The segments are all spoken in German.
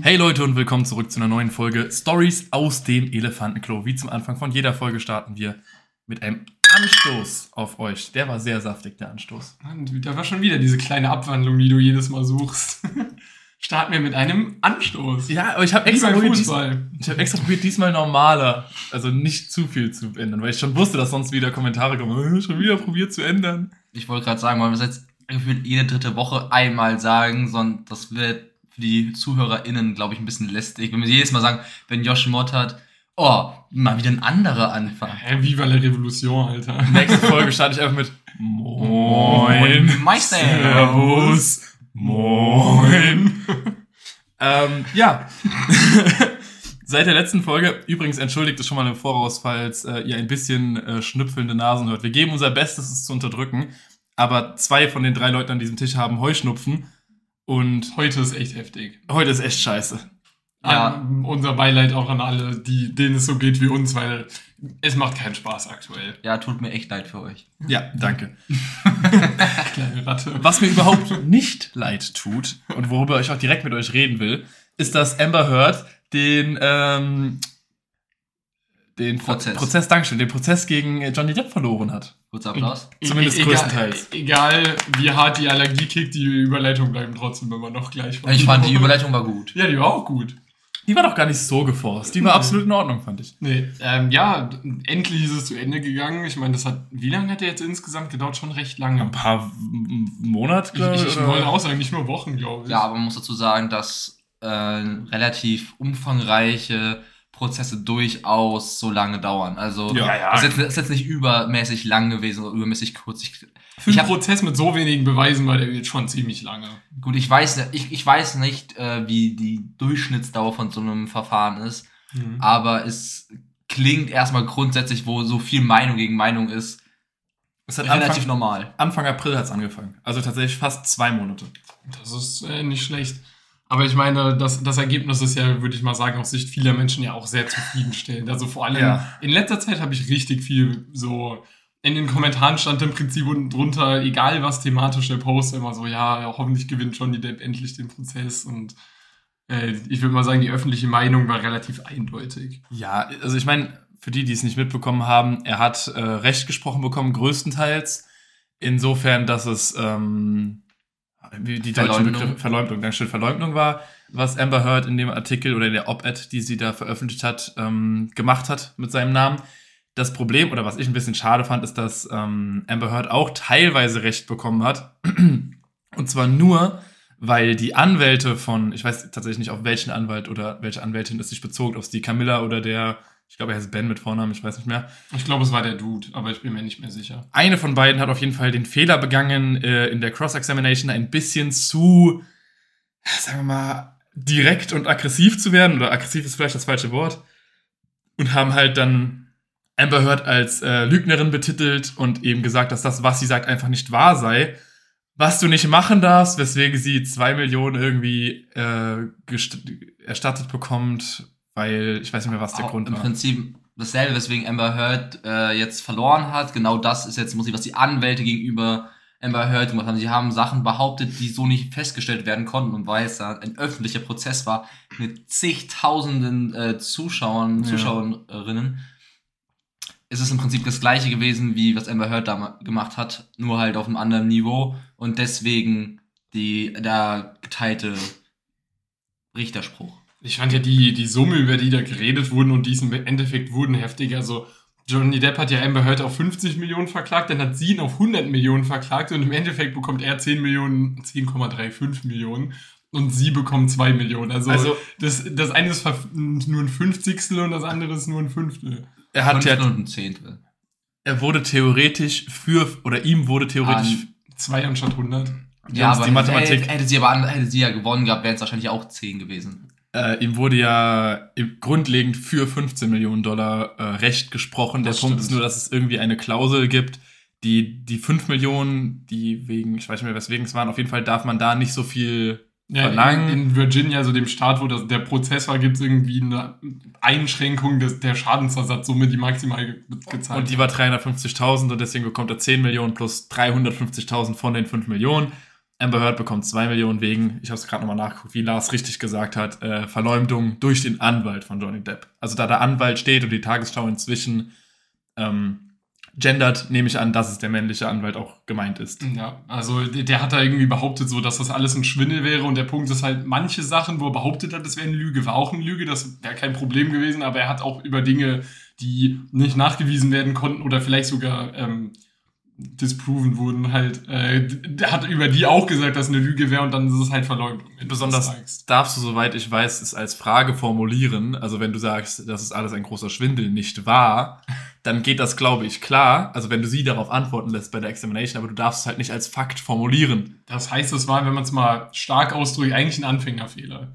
Hey Leute und willkommen zurück zu einer neuen Folge Stories aus dem Elefantenklo. Wie zum Anfang von jeder Folge starten wir mit einem Anstoß auf euch. Der war sehr saftig, der Anstoß. Und da war schon wieder diese kleine Abwandlung, die du jedes Mal suchst. Starten wir mit einem Anstoß. Ja, aber ich habe extra, dies, ich hab extra probiert, diesmal normaler, also nicht zu viel zu ändern, weil ich schon wusste, dass sonst wieder Kommentare kommen, "Äh, schon wieder probiert zu ändern. Ich wollte gerade sagen, wollen wir es jetzt jede dritte Woche einmal sagen, sondern das wird für die ZuhörerInnen, glaube ich, ein bisschen lästig. Wenn wir jedes Mal sagen, wenn Josh Mott hat, oh, mal wieder ein anderer Anfang. Hä, Viva la Revolution, Alter. Nächste Folge starte ich einfach mit Moin. Meister. Servus. Moin. ähm, ja. Seit der letzten Folge, übrigens entschuldigt es schon mal im Voraus, falls äh, ihr ein bisschen äh, schnüpfelnde Nasen hört. Wir geben unser Bestes, es zu unterdrücken, aber zwei von den drei Leuten an diesem Tisch haben Heuschnupfen und Heute ist echt heftig. heute ist echt scheiße. Ja. Ähm, unser Beileid auch an alle, die, denen es so geht wie uns, weil es macht keinen Spaß aktuell. Ja, tut mir echt leid für euch. Ja, danke. Kleine Ratte. Was mir überhaupt nicht leid tut und worüber ich auch direkt mit euch reden will, ist, dass Amber Heard den, ähm, den Prozess. Prozess, Dankeschön, den Prozess gegen Johnny Depp verloren hat. Kurzer Applaus. Zumindest E- größtenteils. Egal, wie hart die Allergie kickt, die Überleitung bleiben trotzdem immer noch gleich. Ich fand, die Überleitung war gut. Ja, die war auch gut. Die war doch gar nicht so geforst. Die war absolut in Ordnung, fand ich. Nee, ähm, ja, endlich ist es zu Ende gegangen. Ich meine, das hat, wie lange hat der jetzt insgesamt gedauert? Schon recht lange. Ein paar Monate, Ich, glaube ich. ich, wollte auch sagen, nicht nur Wochen, glaube ich. Ja, aber man muss dazu sagen, dass äh, relativ umfangreiche Prozesse durchaus so lange dauern. Also Ja, ja. Das, ist jetzt, das ist jetzt nicht übermäßig lang gewesen oder übermäßig kurz. Ich, Für ich einen Prozess mit so wenigen Beweisen war der jetzt schon ziemlich lange. gut, ich weiß, nicht- ich, ich weiß nicht, äh, wie die Durchschnittsdauer von so einem Verfahren ist, aber es klingt erstmal grundsätzlich, wo so viel Meinung gegen Meinung ist, Es hat relativ Anfang, normal. Anfang April hat es angefangen. Also tatsächlich fast zwei Monate. Das ist äh, nicht schlecht. Aber ich meine, das, das Ergebnis ist ja, würde ich mal sagen, aus Sicht vieler Menschen ja auch sehr zufriedenstellend. Also vor allem Ja. in letzter Zeit habe ich richtig viel so. In den Kommentaren stand im Prinzip unten drunter, egal was thematisch der Post, immer so, ja, ja hoffentlich gewinnt Johnny Depp endlich den Prozess. Und äh, ich würde mal sagen, die öffentliche Meinung war relativ eindeutig. Ja, also ich meine, für die, die es nicht mitbekommen haben, er hat äh, Recht gesprochen bekommen, größtenteils. Insofern, dass es ähm, wie die deutsche Verleumdung. Begriff Verleumdung, Dankeschön, Verleumdung war, was Amber Heard in dem Artikel oder in der Op-Ed, die sie da veröffentlicht hat, ähm, gemacht hat mit seinem Namen. Das Problem, oder was ich ein bisschen schade fand, ist, dass ähm, Amber Heard auch teilweise Recht bekommen hat. Und zwar nur, weil die Anwälte von, ich weiß tatsächlich nicht, auf welchen Anwalt oder welche Anwältin es sich bezog, ob es die Camilla oder der, ich glaube, er heißt Ben mit Vornamen, ich weiß nicht mehr. Ich glaube, es war der Dude, aber ich bin mir nicht mehr sicher. Eine von beiden hat auf jeden Fall den Fehler begangen, äh, in der Cross-Examination ein bisschen zu, sagen wir mal, direkt und aggressiv zu werden. Oder aggressiv ist vielleicht das falsche Wort. Und haben halt dann Amber Heard als äh, Lügnerin betitelt und eben gesagt, dass das, was sie sagt, einfach nicht wahr sei. Was du nicht machen darfst, weswegen sie zwei Millionen irgendwie äh, erstattet bekommt, weil ich weiß nicht mehr, was der Auch Grund Im war. Prinzip dasselbe, weswegen Amber Heard äh, jetzt verloren hat. Genau das ist jetzt, muss ich, was die Anwälte gegenüber Amber Heard gemacht haben. Sie haben Sachen behauptet, die so nicht festgestellt werden konnten. Und weil es da ein öffentlicher Prozess war mit zigtausenden äh, Zuschauern, Ja. Zuschauerinnen, ist es im Prinzip das gleiche gewesen, wie was Amber Heard da gemacht hat, nur halt auf einem anderen Niveau. Und deswegen die, der geteilte Richterspruch. Ich fand ja die, die Summe, über die da geredet wurden und die es im Endeffekt wurden, heftig. Also Johnny Depp hat ja Amber Heard auf 50 Millionen verklagt, dann hat sie ihn auf 100 Millionen verklagt und im Endeffekt bekommt er 10 Millionen, 10,35 Millionen und sie bekommt 2 Millionen. Also, Also- das, das eine ist nur ein Fünfzigstel und das andere ist nur ein Fünftel. Er hat ja, ein Zehntel. er wurde theoretisch für, oder ihm wurde theoretisch An- 2 anstatt 100. Ja, aber die Mathematik- Hätte, hätte sie aber hätte sie ja gewonnen gehabt, wären es wahrscheinlich auch 10 gewesen. Äh, ihm wurde ja grundlegend für 15 Millionen Dollar äh, Recht gesprochen. Der Das Punkt stimmt. ist nur, dass es irgendwie eine Klausel gibt, die die 5 Millionen, die wegen, ich weiß nicht mehr, weswegen es waren, auf jeden Fall darf man da nicht so viel Ja, verlangen. in, in Virginia, so dem Staat, wo das, der Prozess war, gibt es irgendwie eine Einschränkung des, der Schadensersatzsumme, die maximal ge gezahlt und die war 350.000 und deswegen bekommt er 10 Millionen plus 350.000 von den 5 Millionen. Amber Heard bekommt 2 Millionen wegen, ich habe es gerade nochmal nachgeguckt, wie Lars richtig gesagt hat, äh, Verleumdung durch den Anwalt von Johnny Depp. Also da der Anwalt steht und die Tagesschau inzwischen ähm, gendert, nehme ich an, dass es der männliche Anwalt auch gemeint ist. Ja, also der, hat da irgendwie behauptet, so, dass das alles ein Schwindel wäre und der Punkt ist halt, manche Sachen, wo er behauptet hat, das wäre eine Lüge, war auch eine Lüge, das wäre kein Problem gewesen, aber er hat auch über Dinge, die nicht nachgewiesen werden konnten oder vielleicht sogar ähm, disproven wurden, halt, äh, hat über die auch gesagt, dass eine Lüge wäre und dann ist es halt Verleumdung. das Besonders darfst du, soweit ich weiß, es als Frage formulieren. Also wenn du sagst, das ist alles ein großer Schwindel, nicht wahr, dann geht das, glaube ich, klar. Also wenn du sie darauf antworten lässt bei der Examination, aber du darfst es halt nicht als Fakt formulieren. Das heißt, es war, wenn man es mal stark ausdrückt, eigentlich ein Anfängerfehler.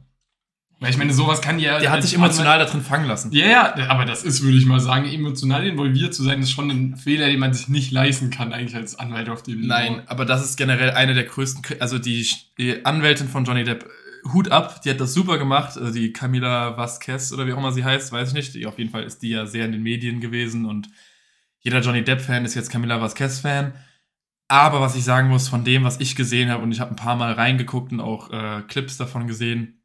Weil ich meine, sowas kann ja. Der hat sich emotional da drin fangen lassen. Ja, ja, aber das ist, würde ich mal sagen, emotional involviert zu sein, ist schon ein Fehler, den man sich nicht leisten kann, eigentlich als Anwalt auf dem Nein, aber das ist generell eine der größten, also die, Anwältin von Johnny Depp, äh, Hut ab, die hat das super gemacht, also die Camila Vasquez oder wie auch immer sie heißt, weiß ich nicht, die, auf jeden Fall ist die ja sehr in den Medien gewesen und jeder Johnny Depp-Fan ist jetzt Camila Vasquez-Fan. Aber was ich sagen muss, von dem, was ich gesehen habe, und ich habe ein paar Mal reingeguckt und auch äh, Clips davon gesehen,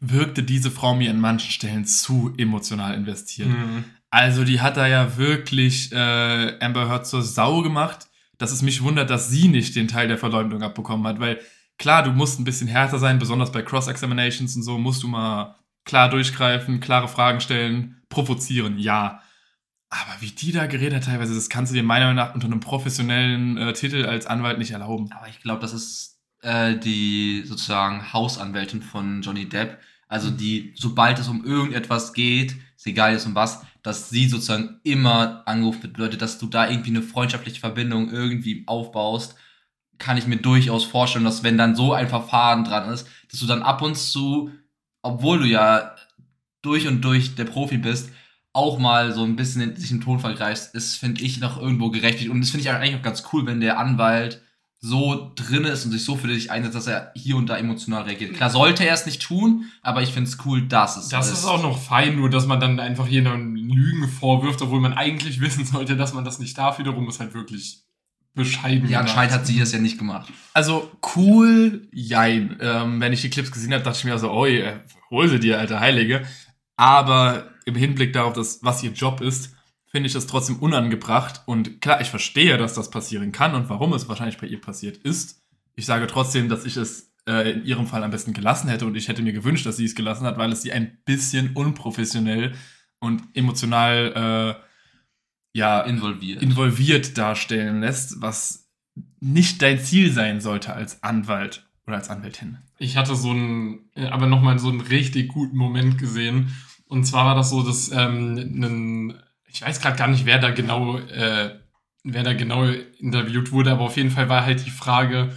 wirkte diese Frau mir an manchen Stellen zu emotional investiert. Mhm. Also die hat da ja wirklich äh, Amber Heard zur Sau gemacht, dass es mich wundert, dass sie nicht den Teil der Verleumdung abbekommen hat, weil klar, du musst ein bisschen härter sein, besonders bei Cross-Examinations und so, musst du mal klar durchgreifen, klare Fragen stellen, provozieren, ja. Aber wie die da geredet hat teilweise, das kannst du dir meiner Meinung nach unter einem professionellen äh, Titel als Anwalt nicht erlauben. Aber ich glaube, das ist äh, die sozusagen Hausanwältin von Johnny Depp. Also die, sobald es um irgendetwas geht, ist egal jetzt um was, dass sie sozusagen immer angerufen wird. Bedeutet, dass du da irgendwie eine freundschaftliche Verbindung irgendwie aufbaust, kann ich mir durchaus vorstellen, dass wenn dann so ein Verfahren dran ist, dass du dann ab und zu, obwohl du ja durch und durch der Profi bist, auch mal so ein bisschen in, sich im Ton vergreifst, ist, finde ich, noch irgendwo gerechtfertigt. Und das finde ich eigentlich auch ganz cool, wenn der Anwalt so drin ist und sich so für dich einsetzt, dass er hier und da emotional reagiert. Klar sollte er es nicht tun, aber ich finde es cool, dass es Das so ist auch noch fein, nur dass man dann einfach hier noch Lügen vorwirft, obwohl man eigentlich wissen sollte, dass man das nicht darf. Wiederum ist halt wirklich bescheiden. Ja, anscheinend hat sie das ja nicht gemacht. Also cool, jein. Ähm, wenn ich die Clips gesehen habe, dachte ich mir so, oi, äh, hol sie dir, alte Heilige. Aber im Hinblick darauf, dass, was ihr Job ist, finde ich das trotzdem unangebracht. Und klar, ich verstehe, dass das passieren kann und warum es wahrscheinlich bei ihr passiert ist. Ich sage trotzdem, dass ich es äh, in ihrem Fall am besten gelassen hätte und ich hätte mir gewünscht, dass sie es gelassen hat, weil es sie ein bisschen unprofessionell und emotional äh, ja, Involviert. involviert darstellen lässt, was nicht dein Ziel sein sollte als Anwalt oder als Anwältin. Ich hatte so einen, äh, aber nochmal so einen richtig guten Moment gesehen. Und zwar war das so, dass ähm, ein, ich weiß gerade gar nicht, wer da genau, äh, wer da genau interviewt wurde, aber auf jeden Fall war halt die Frage,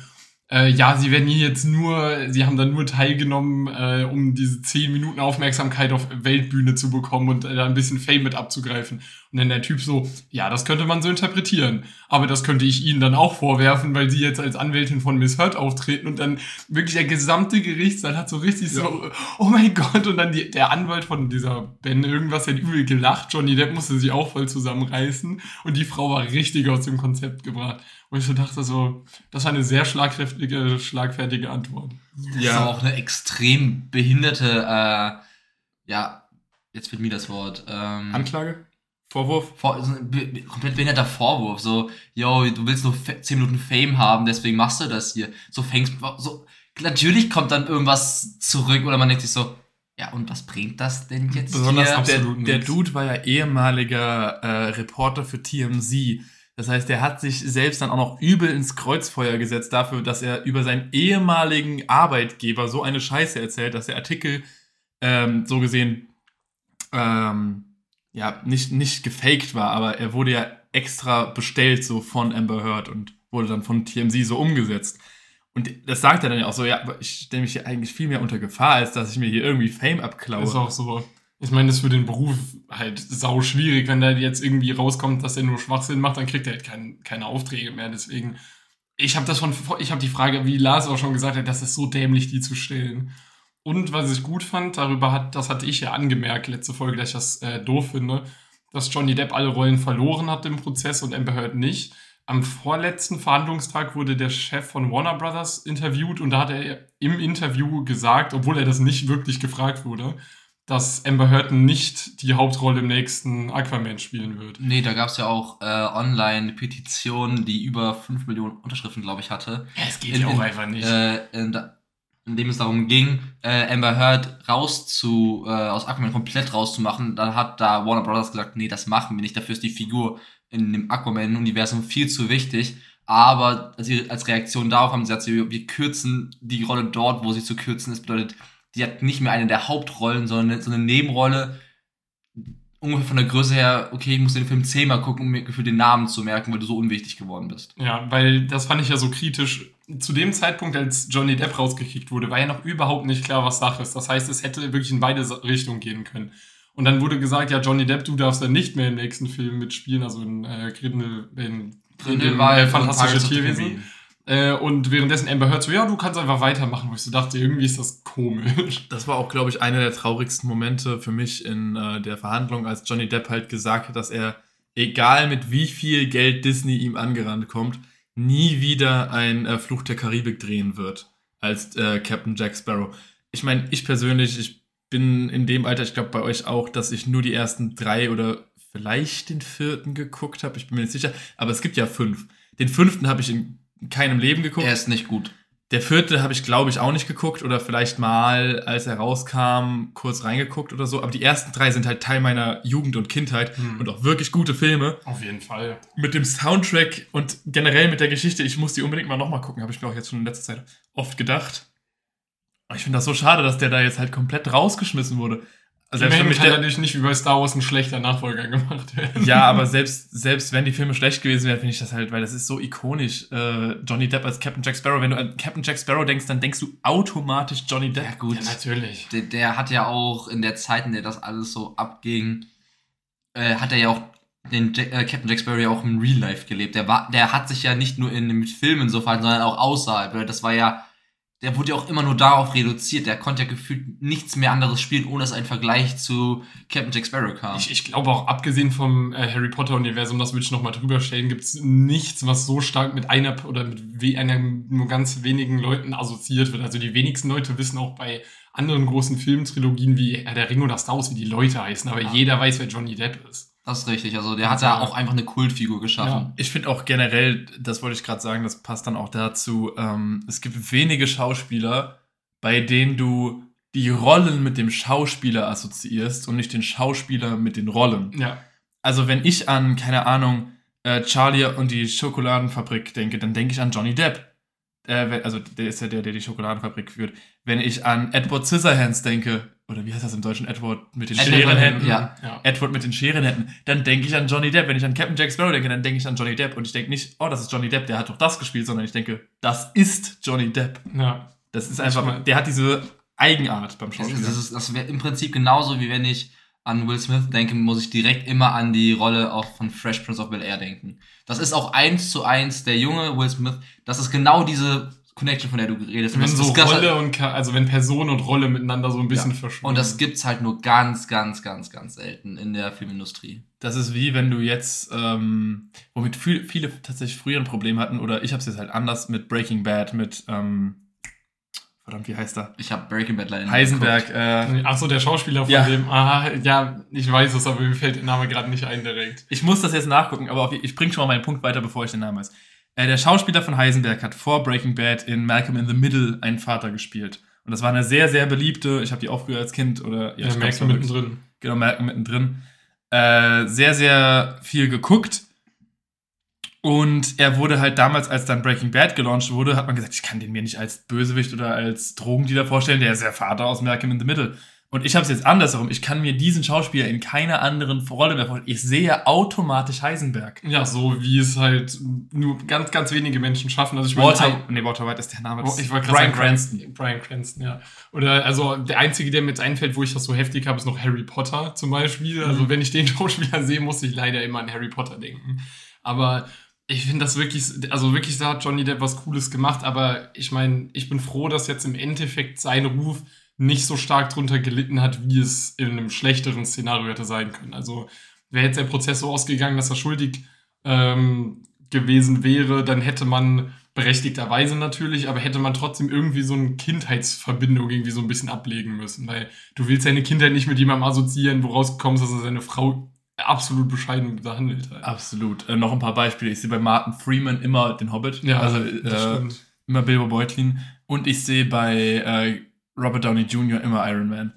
äh, ja, sie werden hier jetzt nur, sie haben da nur teilgenommen, äh, um diese 10 Minuten Aufmerksamkeit auf Weltbühne zu bekommen und äh, da ein bisschen Fame mit abzugreifen. Und dann der Typ so, ja, das könnte man so interpretieren. Aber das könnte ich Ihnen dann auch vorwerfen, weil Sie jetzt als Anwältin von Miss Heard auftreten und dann wirklich der gesamte Gerichtssaal hat so richtig so, oh mein Gott, und dann die, der Anwalt von dieser Ben irgendwas hat übel gelacht. Johnny Depp musste sich auch voll zusammenreißen und die Frau war richtig aus dem Konzept gebracht. Und ich so dachte so, das war eine sehr schlagkräftige, schlagfertige Antwort. Das ist aber auch eine extrem behinderte, äh, ja, jetzt fehlt mir das Wort. Ähm, Anklage? Vorwurf? Vor, so ein komplett behinderter Vorwurf. So, yo, du willst nur fe- 10 Minuten Fame haben, deswegen machst du das hier. So fängst so. Natürlich kommt dann irgendwas zurück oder man denkt sich so, ja, und was bringt das denn jetzt Besonders hier? der, absolut der. Dude war ja ehemaliger äh, Reporter für TMZ. Das heißt, der hat sich selbst dann auch noch übel ins Kreuzfeuer gesetzt dafür, dass er über seinen ehemaligen Arbeitgeber so eine Scheiße erzählt, dass der Artikel ähm, so gesehen ähm, ja nicht, nicht gefaked war, aber er wurde ja extra bestellt so von Amber Heard und wurde dann von TMZ so umgesetzt. Und das sagt er dann ja auch so, ja, aber ich stelle mich hier eigentlich viel mehr unter Gefahr, als dass ich mir hier irgendwie Fame abklaue. Ist auch so. Ich meine, das ist für den Beruf halt sau schwierig, wenn da jetzt irgendwie rauskommt, dass er nur Schwachsinn macht, dann kriegt er halt kein, keine Aufträge mehr. Deswegen, ich habe das von, ich habe die Frage, wie Lars auch schon gesagt hat, das ist so dämlich, die zu stellen. Und was ich gut fand, darüber hat, das hatte ich ja angemerkt, letzte Folge, dass ich das äh, doof finde, dass Johnny Depp alle Rollen verloren hat im Prozess und Amber Heard nicht. am vorletzten Verhandlungstag wurde der Chef von Warner Brothers interviewt und da hat er im Interview gesagt, obwohl er das nicht wirklich gefragt wurde, dass Amber Heard nicht die Hauptrolle im nächsten Aquaman spielen wird. Nee, da gab es ja auch äh, online eine Petition, die über 5 Millionen Unterschriften, glaube ich, hatte. Ja, es geht In- ja auch in- einfach nicht. Äh, in, in dem es darum ging, äh, Amber Heard raus zu, äh, aus Aquaman komplett rauszumachen. Dann hat da Warner Brothers gesagt, nee, das machen wir nicht. Dafür ist die Figur in dem Aquaman-Universum viel zu wichtig. Aber als, als Reaktion darauf haben sie gesagt, wir kürzen die Rolle dort, wo sie zu kürzen ist. Bedeutet, die hat nicht mehr eine der Hauptrollen, sondern so eine Nebenrolle. Ungefähr von der Größe her, okay, ich muss den Film zehnmal gucken, um mir für den Namen zu merken, weil du so unwichtig geworden bist. Ja, weil das fand ich ja so kritisch. Zu dem Zeitpunkt, als Johnny Depp rausgekickt wurde, war ja noch überhaupt nicht klar, was Sache ist. Das heißt, es hätte wirklich in beide Richtungen gehen können. Und dann wurde gesagt, ja, Johnny Depp, du darfst dann nicht mehr im nächsten Film mitspielen, also in äh, Grindel, in, in dem, äh, Fantastische Tierwesen. Äh, und währenddessen Amber Heard so, ja, du kannst einfach weitermachen, wo ich so dachte, irgendwie ist das komisch. Das war auch, glaube ich, einer der traurigsten Momente für mich in äh, der Verhandlung, als Johnny Depp halt gesagt hat, dass er, egal mit wie viel Geld Disney ihm angerannt kommt, nie wieder ein äh, Fluch der Karibik drehen wird als äh, Captain Jack Sparrow. Ich meine, ich persönlich, ich bin in dem Alter, ich glaube bei euch auch, dass ich nur die ersten drei oder vielleicht den vierten geguckt habe. Ich bin mir nicht sicher, aber es gibt ja fünf. Den fünften habe ich in keinem Leben geguckt. Er ist nicht gut. Der vierte habe ich, glaube ich, auch nicht geguckt oder vielleicht mal, als er rauskam, kurz reingeguckt oder so. Aber die ersten drei sind halt Teil meiner Jugend und Kindheit Hm. und auch wirklich gute Filme. Auf jeden Fall. Mit dem Soundtrack und generell mit der Geschichte, ich muss die unbedingt mal nochmal gucken, habe ich mir auch jetzt schon in letzter Zeit oft gedacht. Ich finde das so schade, dass der da jetzt halt komplett rausgeschmissen wurde. Also selbst wenn Immerhin mich kann natürlich nicht wie bei Star Wars ein schlechter Nachfolger gemacht werden. ja, aber selbst, selbst wenn die Filme schlecht gewesen wären, finde ich das halt, weil das ist so ikonisch. Äh, Johnny Depp als Captain Jack Sparrow. Wenn du an Captain Jack Sparrow denkst, dann denkst du automatisch Johnny Depp. Ja, gut. Ja, natürlich. der, der hat ja auch in der Zeit, in der das alles so abging, äh, hat er ja auch den Jack, äh, Captain Jack Sparrow ja auch im Real Life gelebt. Der, war, der hat sich ja nicht nur in den Filmen so verhalten, sondern auch außerhalb. Das war ja, der wurde ja auch immer nur darauf reduziert. Der konnte ja gefühlt nichts mehr anderes spielen, ohne dass ein Vergleich zu Captain Jack Sparrow kam. Ich, ich glaube auch, abgesehen vom äh, Harry Potter-Universum, das würde ich nochmal drüber stellen, gibt es nichts, was so stark mit einer oder mit einer nur ganz wenigen Leuten assoziiert wird. Also die wenigsten Leute wissen auch bei anderen großen Filmtrilogien wie Herr der Ring oder Star Wars, wie die Leute heißen, aber Ja. jeder weiß, wer Johnny Depp ist. Das ist richtig. Also der hat da auch einfach eine Kultfigur geschaffen. Ich finde auch generell, das wollte ich gerade sagen, das passt dann auch dazu, ähm, es gibt wenige Schauspieler, bei denen du die Rollen mit dem Schauspieler assoziierst und nicht den Schauspieler mit den Rollen. Ja. Also wenn ich an, keine Ahnung, äh, Charlie und die Schokoladenfabrik denke, dann denke ich an Johnny Depp. Äh, also der ist ja der, der die Schokoladenfabrik führt. Wenn ich an Edward Scissorhands denke, oder wie heißt das im Deutschen, Edward mit den Edward, Scherenhänden, ja. ja. Edward mit den Scherenhänden, dann denke ich an Johnny Depp. Wenn ich an Captain Jack Sparrow denke, dann denke ich an Johnny Depp. Und ich denke nicht, oh, das ist Johnny Depp, der hat doch das gespielt, sondern ich denke, das ist Johnny Depp. ja. Das ist einfach, mein- der hat diese Eigenart beim Das, Schauspieler. das, ist- das wäre im Prinzip genauso, wie wenn ich an Will Smith denke, muss ich direkt immer an die Rolle auch von Fresh Prince of Bel Air denken. Das ist auch eins zu eins der junge Will Smith. Das ist genau diese Connection, von der du redest. Wenn das, so das, Rolle und also wenn Person und Rolle miteinander so ein bisschen verschwimmen. und das gibt's halt nur ganz, ganz, ganz, ganz selten in der Filmindustrie. Das ist wie wenn du jetzt, ähm, womit viel, viele tatsächlich früher ein Problem hatten, oder ich habe es jetzt halt anders mit Breaking Bad, mit, ähm, verdammt, wie heißt er? Ich habe Breaking Bad leider nicht Heisenberg, geguckt. äh, Ach so, der Schauspieler von Ja. dem. Ah, ja, ich weiß es, aber mir fällt der Name gerade nicht ein direkt. ich muss das jetzt nachgucken, aber auf, ich bringe schon mal meinen Punkt weiter, bevor ich den Namen weiß. Äh, der Schauspieler von Heisenberg hat vor Breaking Bad in Malcolm in the Middle einen Vater gespielt. Und das war eine sehr, sehr beliebte, ich habe die auch früher als Kind oder Ja, war wirklich- mittendrin. genau, Malcolm mittendrin, äh, sehr, sehr viel geguckt. Und er wurde halt damals, als dann Breaking Bad gelauncht wurde, hat man gesagt, ich kann den mir nicht als Bösewicht oder als Drogendealer vorstellen, der ist der Vater aus Malcolm in the Middle. Und ich habe es jetzt andersherum. Ich kann mir diesen Schauspieler in keiner anderen Rolle mehr vorstellen. Ich sehe automatisch Heisenberg. Ja, so wie es halt nur ganz, ganz wenige Menschen schaffen. Also ich meine, Walter, nee, Walter White ist der Name. Oh, ich wollte Bryan gerade sagen, Cranston. Brian Cranston, ja. Oder also der einzige, der mir jetzt einfällt, wo ich das so heftig habe, ist noch Harry Potter zum Beispiel. Also Mhm. wenn ich den Schauspieler sehe, muss ich leider immer an Harry Potter denken. Aber ich finde das wirklich, also wirklich, da hat Johnny Depp was Cooles gemacht. Aber ich meine, ich bin froh, dass jetzt im Endeffekt sein Ruf nicht so stark drunter gelitten hat, wie es in einem schlechteren Szenario hätte sein können. Also wäre jetzt der Prozess so ausgegangen, dass er schuldig ähm, gewesen wäre, dann hätte man berechtigterweise natürlich, aber hätte man trotzdem irgendwie so eine Kindheitsverbindung irgendwie so ein bisschen ablegen müssen, weil du willst deine Kindheit nicht mit jemandem assoziieren, woraus gekommen ist, dass er seine Frau absolut bescheiden behandelt hat. Absolut. Äh, noch ein paar Beispiele. Ich sehe bei Martin Freeman immer den Hobbit. Ja, also das äh, stimmt. immer Bilbo Beutlin. Und ich sehe bei äh, Robert Downey Jr. immer Iron Man.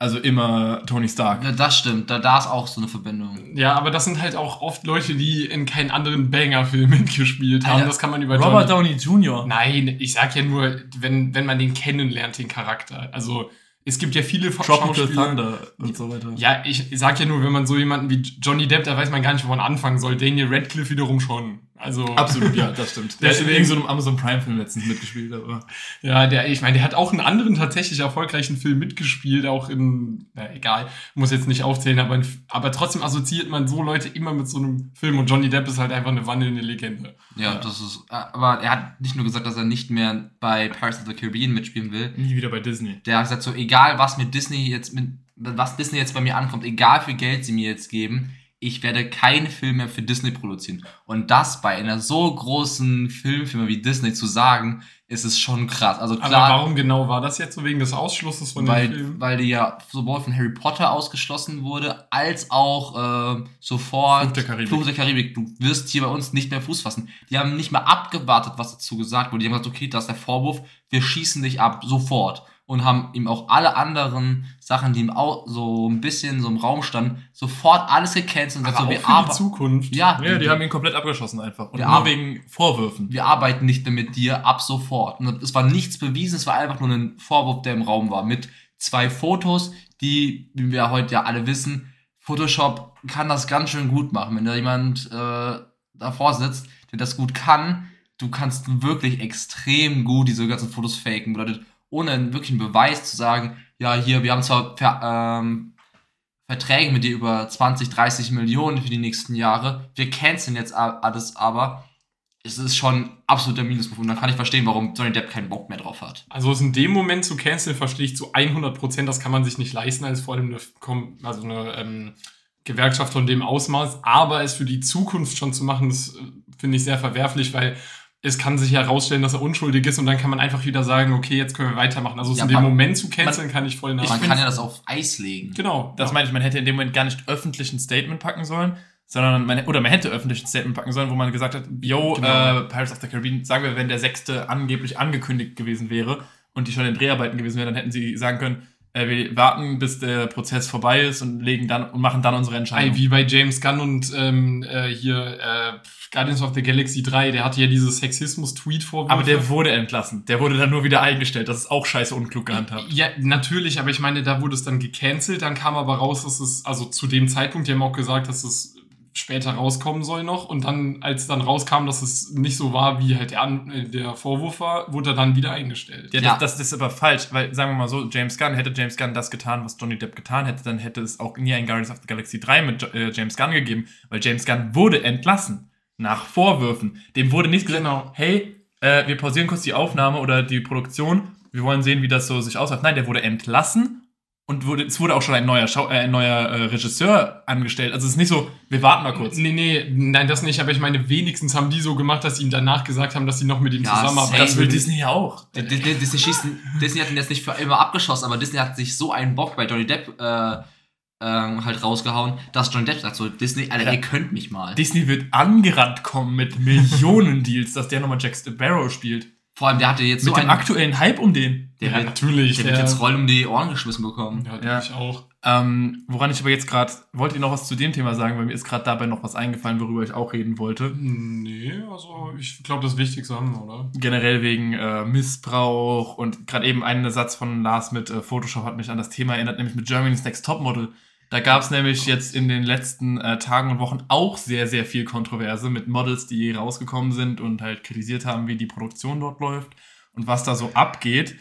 Also immer Tony Stark. Ja, das stimmt. Da, da ist auch so eine Verbindung. Ja, aber das sind halt auch oft Leute, die in keinen anderen Banger-Film mitgespielt haben. Alter, das kann man über Robert Downey Jr. Nein, ich sag ja nur, wenn, wenn man den kennenlernt, den Charakter. Also, es gibt ja viele Tropical Schauspieler- Thunder und so weiter. Ja, ich sag ja nur, wenn man so jemanden wie Johnny Depp, da weiß man gar nicht, wo man anfangen soll. Daniel Radcliffe wiederum schon. Also, Absolut, ja, das stimmt. Der hat in Deswegen- irgendeinem Amazon Prime-Film letztens mitgespielt, aber. Ja, der, ich meine, der hat auch einen anderen tatsächlich erfolgreichen Film mitgespielt, auch in, na egal, muss jetzt nicht aufzählen, aber, aber trotzdem assoziiert man so Leute immer mit so einem Film und Johnny Depp ist halt einfach eine wandelnde Legende. Ja, das ist. Aber er hat nicht nur gesagt, dass er nicht mehr bei Pirates of the Caribbean mitspielen will. Nie wieder bei Disney. Der hat gesagt, so egal was mit Disney jetzt mit was Disney jetzt bei mir ankommt, egal wie viel Geld sie mir jetzt geben, ich werde keinen Film mehr für Disney produzieren. Und das bei einer so großen Filmfirma wie Disney zu sagen, ist es schon krass. Also Aber klar, warum genau war das jetzt so wegen des Ausschlusses von dem weil, Film? weil die ja sowohl von Harry Potter ausgeschlossen wurde, als auch äh, sofort Flug der Karibik. Flug der Karibik. Du wirst hier bei uns nicht mehr Fuß fassen. Die haben nicht mal abgewartet, was dazu gesagt wurde. Die haben gesagt, okay, das ist der Vorwurf, wir schießen dich ab, sofort. Und haben ihm auch alle anderen Sachen, die ihm auch so ein bisschen so im Raum standen, sofort alles gecancelt und gesagt, so, wir, für die arbe Zukunft. ja, Ja, die haben ihn komplett abgeschossen einfach. Und Wir nur haben- wegen Vorwürfen. wir arbeiten nicht mehr mit dir ab sofort. Und es war nichts bewiesen, es war einfach nur ein Vorwurf, der im Raum war. Mit zwei Fotos, die, wie wir heute ja alle wissen, Photoshop kann das ganz schön gut machen. Wenn da jemand äh, davor sitzt, der das gut kann, du kannst wirklich extrem gut diese ganzen Fotos faken. Bedeutet, ohne einen wirklichen Beweis zu sagen, ja, hier, wir haben zwar ver ähm, Verträge mit dir über 20, 30 Millionen für die nächsten Jahre, wir canceln jetzt alles aber, es ist schon absoluter Minusmove. Und dann kann ich verstehen, warum Johnny Depp keinen Bock mehr drauf hat. Also es in dem Moment zu canceln, verstehe ich zu 100 Prozent, das kann man sich nicht leisten, als vor allem eine, also eine ähm, Gewerkschaft von dem Ausmaß. Aber es für die Zukunft schon zu machen, das äh, finde ich sehr verwerflich, weil es kann sich herausstellen, dass er unschuldig ist und dann kann man einfach wieder sagen, okay, jetzt können wir weitermachen. Also es Ja, in dem man- Moment zu canceln, kann ich voll nach. Man kann ja das auf Eis legen. genau. Das meine ich, man hätte in dem Moment gar nicht öffentlich ein Statement packen sollen, sondern man, oder man hätte öffentlich ein Statement packen sollen, wo man gesagt hat, yo, Genau. äh, Pirates of the Caribbean, sagen wir, wenn der sechste angeblich angekündigt gewesen wäre und die schon in Dreharbeiten gewesen wären, dann hätten sie sagen können, äh, wir warten, bis der Prozess vorbei ist und legen dann und machen dann unsere Entscheidung. Wie bei James Gunn und ähm, äh, hier äh, Guardians of the Galaxy 3, der hatte ja dieses Sexismus-Tweet vor. Aber der wurde entlassen. Der wurde dann nur wieder eingestellt. Das ist auch scheiße unklug gehandhabt. Ja, natürlich, aber ich meine, da wurde es dann gecancelt, dann kam aber raus, dass es, also zu dem Zeitpunkt, die haben auch gesagt, dass es später rauskommen soll noch und dann, als dann rauskam, dass es nicht so war, wie halt der, An äh, der Vorwurf war, wurde er dann wieder eingestellt. Ja, Ja. Das, das ist aber falsch, weil sagen wir mal so, James Gunn, hätte James Gunn das getan, was Johnny Depp getan hätte, dann hätte es auch nie ein Guardians of the Galaxy 3 mit Jo- äh, James Gunn gegeben, weil James Gunn wurde entlassen nach Vorwürfen. Dem wurde nicht gesagt, Genau. hey, äh, wir pausieren kurz die Aufnahme oder die Produktion, wir wollen sehen, wie das so sich ausläuft. Nein, der wurde entlassen und wurde, es wurde auch schon ein neuer, Schau äh, ein neuer äh, Regisseur angestellt. Also es ist nicht so, wir warten mal kurz. Nee, nee, nein, das nicht, aber ich meine, wenigstens haben die so gemacht, dass sie ihm danach gesagt haben, dass sie noch mit ihm Ja, zusammenarbeiten. Das will Disney ja auch. D- D- D- Disney, schießen, Disney hat ihn jetzt nicht für immer abgeschossen, aber Disney hat sich so einen Bock bei Johnny Depp äh, ähm, halt rausgehauen, dass Johnny Depp sagt so, Disney, Alter, Ja. ihr könnt mich mal. Disney wird angerannt kommen mit Millionen Deals, dass der nochmal Jack Sparrow spielt. Vor allem, der hatte jetzt Mit so dem einen... aktuellen Hype um den. Der, ja, wird, natürlich. der wird jetzt Rollen um die Ohren geschmissen bekommen. Ja, Ja. ich auch. Ähm, woran ich aber jetzt gerade, wollt ihr noch was zu dem Thema sagen, weil mir ist gerade dabei noch was eingefallen, worüber ich auch reden wollte. Nee, also ich glaube, das Wichtigste haben wir, oder? Generell wegen äh, Missbrauch und gerade eben ein Satz von Lars mit äh, Photoshop hat mich an das Thema erinnert, nämlich mit Germany's Next Topmodel. Da gab es nämlich jetzt in den letzten äh, Tagen und Wochen auch sehr, sehr viel Kontroverse mit Models, die rausgekommen sind und halt kritisiert haben, wie die Produktion dort läuft und was da so abgeht.